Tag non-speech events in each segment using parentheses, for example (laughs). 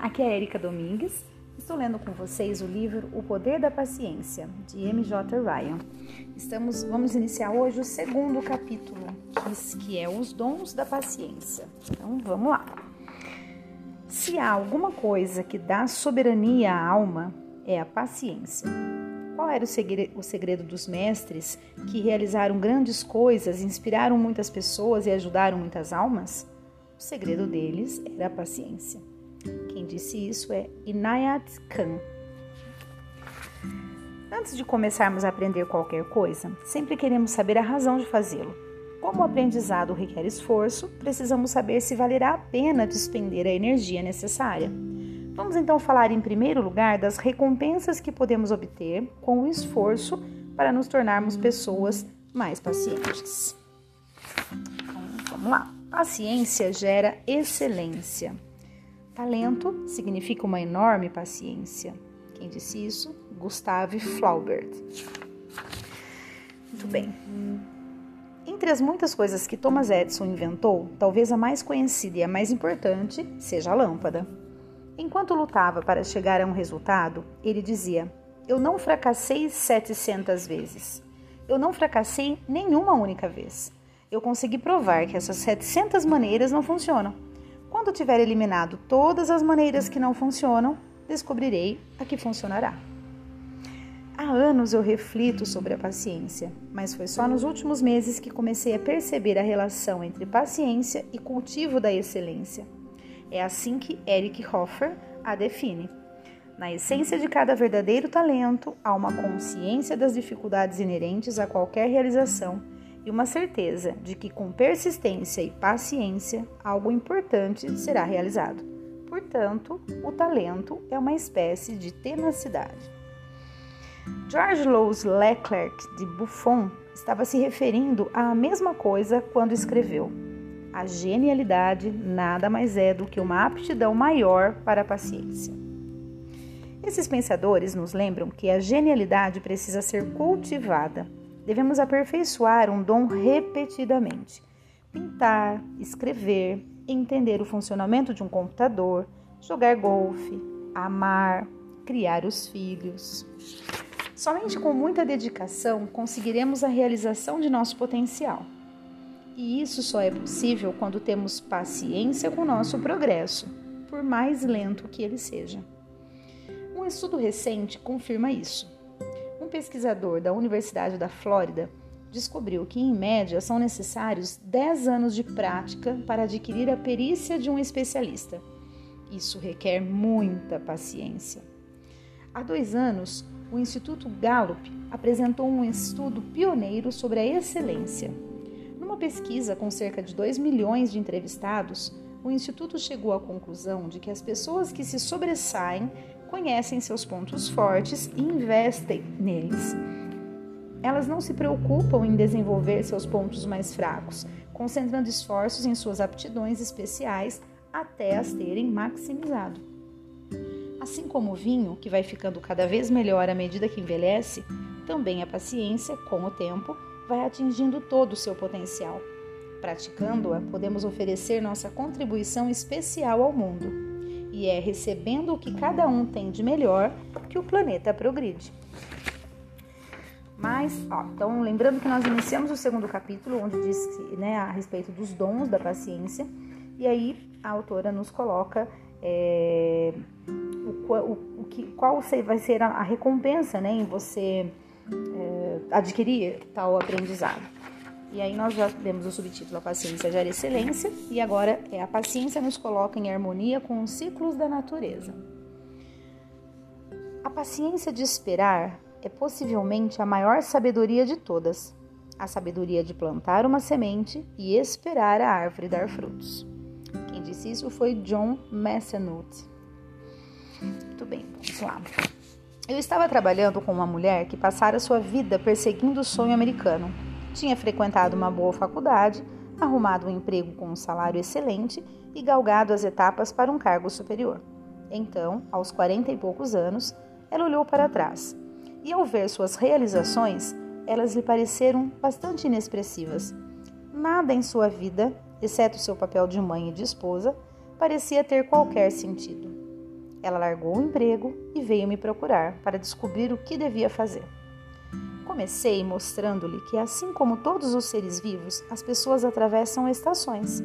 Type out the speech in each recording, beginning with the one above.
aqui é a Erika Domingues. Estou lendo com vocês o livro O Poder da Paciência, de M.J. Ryan. Estamos, vamos iniciar hoje o segundo capítulo, que é Os Dons da Paciência. Então, vamos lá. Se há alguma coisa que dá soberania à alma, é a paciência. Qual era o segredo, dos mestres que realizaram grandes coisas, inspiraram muitas pessoas e ajudaram muitas almas? O segredo deles era a paciência. Quem disse isso é Inayat Khan. Antes de começarmos a aprender qualquer coisa, sempre queremos saber a razão de fazê-lo. Como o aprendizado requer esforço, precisamos saber se valerá a pena despender a energia necessária. Vamos então falar em primeiro lugar das recompensas que podemos obter com o esforço para nos tornarmos pessoas mais pacientes. Então, vamos lá. Paciência gera excelência. Talento significa uma enorme paciência. Quem disse isso? Gustave Flaubert. Muito bem. Entre as muitas coisas que Thomas Edison inventou, talvez a mais conhecida e a mais importante seja a lâmpada. Enquanto lutava para chegar a um resultado, ele dizia: Eu não fracassei 700 vezes. Eu não fracassei nenhuma única vez. Eu consegui provar que essas 700 maneiras não funcionam quando tiver eliminado todas as maneiras que não funcionam, descobrirei a que funcionará. Há anos eu reflito sobre a paciência, mas foi só nos últimos meses que comecei a perceber a relação entre paciência e cultivo da excelência. É assim que Eric Hoffer a define. Na essência de cada verdadeiro talento há uma consciência das dificuldades inerentes a qualquer realização e uma certeza de que com persistência e paciência algo importante será realizado. Portanto, o talento é uma espécie de tenacidade. George Louis Leclerc de Buffon estava se referindo à mesma coisa quando escreveu: A genialidade nada mais é do que uma aptidão maior para a paciência. Esses pensadores nos lembram que a genialidade precisa ser cultivada devemos aperfeiçoar um dom repetidamente. Pintar, escrever, entender o funcionamento de um computador, jogar golfe, amar, criar os filhos. Somente com muita dedicação conseguiremos a realização de nosso potencial. E isso só é possível quando temos paciência com o nosso progresso, por mais lento que ele seja. Um estudo recente confirma isso pesquisador da Universidade da Flórida descobriu que, em média, são necessários 10 anos de prática para adquirir a perícia de um especialista. Isso requer muita paciência. Há dois anos, o Instituto Gallup apresentou um estudo pioneiro sobre a excelência. Numa pesquisa com cerca de 2 milhões de entrevistados, o Instituto chegou à conclusão de que as pessoas que se sobressaem conhecem seus pontos fortes e investem neles. Elas não se preocupam em desenvolver seus pontos mais fracos, concentrando esforços em suas aptidões especiais até as terem maximizado. Assim como o vinho, que vai ficando cada vez melhor à medida que envelhece, também a paciência, com o tempo, vai atingindo todo o seu potencial. Praticando-a, podemos oferecer nossa contribuição especial ao mundo e é recebendo o que cada um tem de melhor que o planeta progride. Mas, ó, então lembrando que nós iniciamos o segundo capítulo, onde diz né, a respeito dos dons da paciência, e aí a autora nos coloca é, o, o, o, que, qual vai ser a, recompensa né, em você é, adquirir tal aprendizado. E aí nós já demos o subtítulo A Paciência Gera Excelência e agora é A Paciência nos coloca em harmonia com os ciclos da natureza. A paciência de esperar é possivelmente a maior sabedoria de todas. A sabedoria de plantar uma semente e esperar a árvore dar frutos. Quem disse isso foi John Massanutt. Muito bem, vamos lá. Eu estava trabalhando com uma mulher que passara sua vida perseguindo o sonho americano tinha frequentado uma boa faculdade, arrumado um emprego com um salário excelente e galgado as etapas para um cargo superior. Então, aos quarenta e poucos anos, ela olhou para trás e, ao ver suas realizações, elas lhe pareceram bastante inexpressivas. Nada em sua vida, exceto seu papel de mãe e de esposa, parecia ter qualquer sentido. Ela largou o emprego e veio me procurar para descobrir o que devia fazer. Comecei mostrando-lhe que, assim como todos os seres vivos, as pessoas atravessam estações.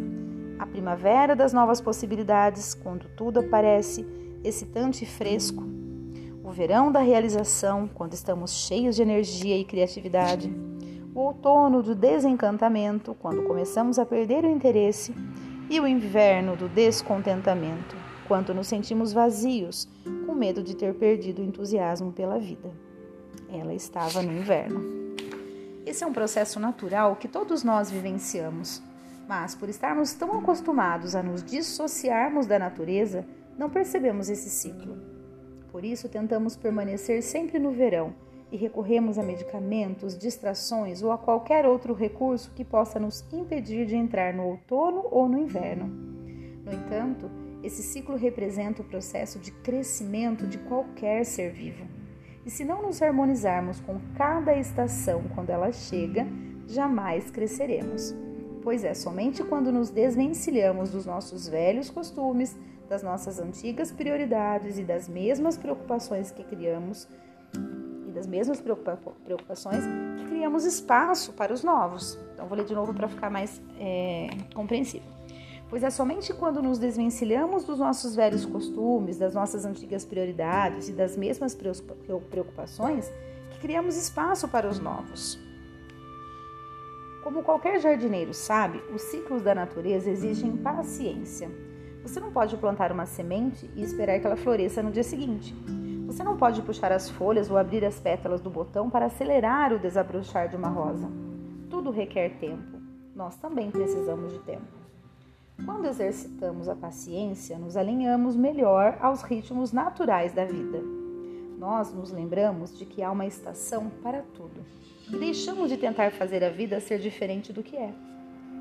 A primavera das novas possibilidades, quando tudo aparece excitante e fresco. O verão da realização, quando estamos cheios de energia e criatividade. O outono do desencantamento, quando começamos a perder o interesse. E o inverno do descontentamento, quando nos sentimos vazios, com medo de ter perdido o entusiasmo pela vida. Ela estava no inverno. Esse é um processo natural que todos nós vivenciamos, mas por estarmos tão acostumados a nos dissociarmos da natureza, não percebemos esse ciclo. Por isso, tentamos permanecer sempre no verão e recorremos a medicamentos, distrações ou a qualquer outro recurso que possa nos impedir de entrar no outono ou no inverno. No entanto, esse ciclo representa o processo de crescimento de qualquer ser vivo. E se não nos harmonizarmos com cada estação quando ela chega, jamais cresceremos. Pois é somente quando nos desvencilhamos dos nossos velhos costumes, das nossas antigas prioridades e das mesmas preocupações que criamos e das mesmas preocupações que criamos espaço para os novos. Então vou ler de novo para ficar mais é, compreensível pois é somente quando nos desvencilhamos dos nossos velhos costumes, das nossas antigas prioridades e das mesmas preocupações que criamos espaço para os novos. Como qualquer jardineiro sabe, os ciclos da natureza exigem paciência. Você não pode plantar uma semente e esperar que ela floresça no dia seguinte. Você não pode puxar as folhas ou abrir as pétalas do botão para acelerar o desabrochar de uma rosa. Tudo requer tempo. Nós também precisamos de tempo. Quando exercitamos a paciência, nos alinhamos melhor aos ritmos naturais da vida. Nós nos lembramos de que há uma estação para tudo e deixamos de tentar fazer a vida ser diferente do que é.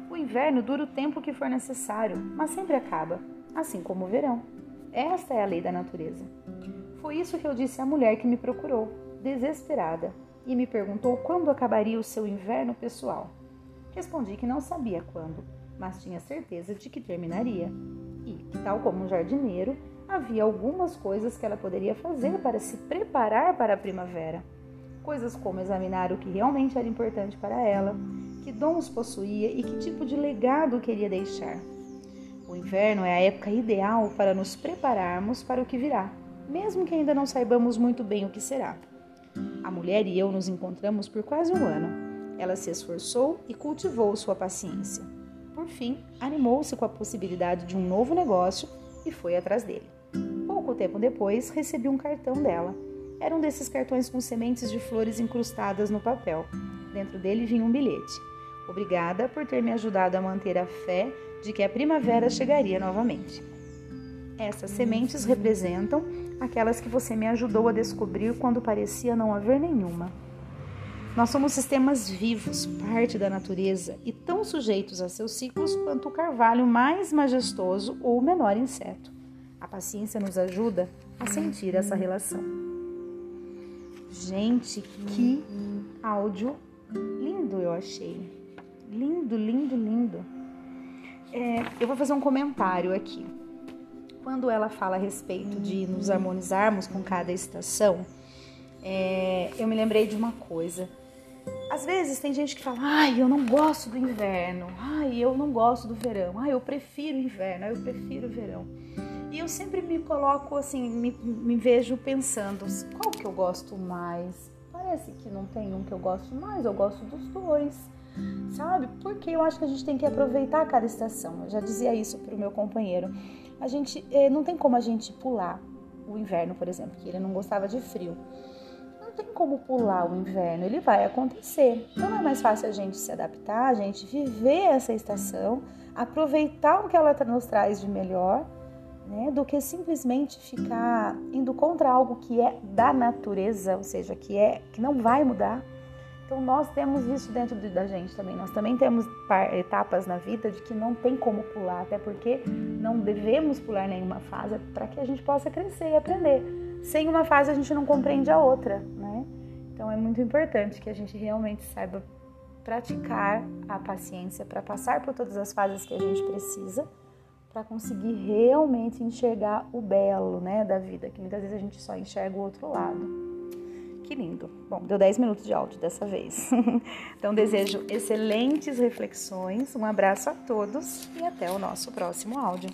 O inverno dura o tempo que for necessário, mas sempre acaba, assim como o verão. Esta é a lei da natureza. Foi isso que eu disse à mulher que me procurou, desesperada, e me perguntou quando acabaria o seu inverno pessoal. Respondi que não sabia quando mas tinha certeza de que terminaria. E que, tal como um jardineiro, havia algumas coisas que ela poderia fazer para se preparar para a primavera. Coisas como examinar o que realmente era importante para ela, que dons possuía e que tipo de legado queria deixar. O inverno é a época ideal para nos prepararmos para o que virá, mesmo que ainda não saibamos muito bem o que será. A mulher e eu nos encontramos por quase um ano. Ela se esforçou e cultivou sua paciência. Por fim, animou-se com a possibilidade de um novo negócio e foi atrás dele. Pouco tempo depois, recebi um cartão dela. Era um desses cartões com sementes de flores incrustadas no papel. Dentro dele vinha um bilhete. Obrigada por ter me ajudado a manter a fé de que a primavera chegaria novamente. Essas sementes representam aquelas que você me ajudou a descobrir quando parecia não haver nenhuma. Nós somos sistemas vivos, parte da natureza e tão sujeitos a seus ciclos quanto o carvalho mais majestoso ou o menor inseto. A paciência nos ajuda a sentir essa relação. Gente, que áudio lindo eu achei. Lindo, lindo, lindo. É, eu vou fazer um comentário aqui. Quando ela fala a respeito de nos harmonizarmos com cada estação, é, eu me lembrei de uma coisa. Às vezes tem gente que fala, ai, eu não gosto do inverno, ai, eu não gosto do verão, ai, eu prefiro o inverno, ai, eu prefiro o verão. E eu sempre me coloco assim, me, me vejo pensando, qual que eu gosto mais? Parece que não tem um que eu gosto mais, eu gosto dos dois, sabe? Porque eu acho que a gente tem que aproveitar cada estação. Eu já dizia isso para o meu companheiro. A gente, eh, não tem como a gente pular o inverno, por exemplo, que ele não gostava de frio tem como pular o inverno, ele vai acontecer. Então é mais fácil a gente se adaptar, a gente viver essa estação, aproveitar o que ela nos traz de melhor, né, do que simplesmente ficar indo contra algo que é da natureza, ou seja, que é que não vai mudar. Então nós temos isso dentro da gente também. Nós também temos etapas na vida de que não tem como pular, até porque não devemos pular nenhuma fase para que a gente possa crescer e aprender. Sem uma fase a gente não compreende a outra? Então é muito importante que a gente realmente saiba praticar a paciência para passar por todas as fases que a gente precisa, para conseguir realmente enxergar o belo, né, da vida, que muitas vezes a gente só enxerga o outro lado. Que lindo. Bom, deu 10 minutos de áudio dessa vez. (laughs) então desejo excelentes reflexões. Um abraço a todos e até o nosso próximo áudio.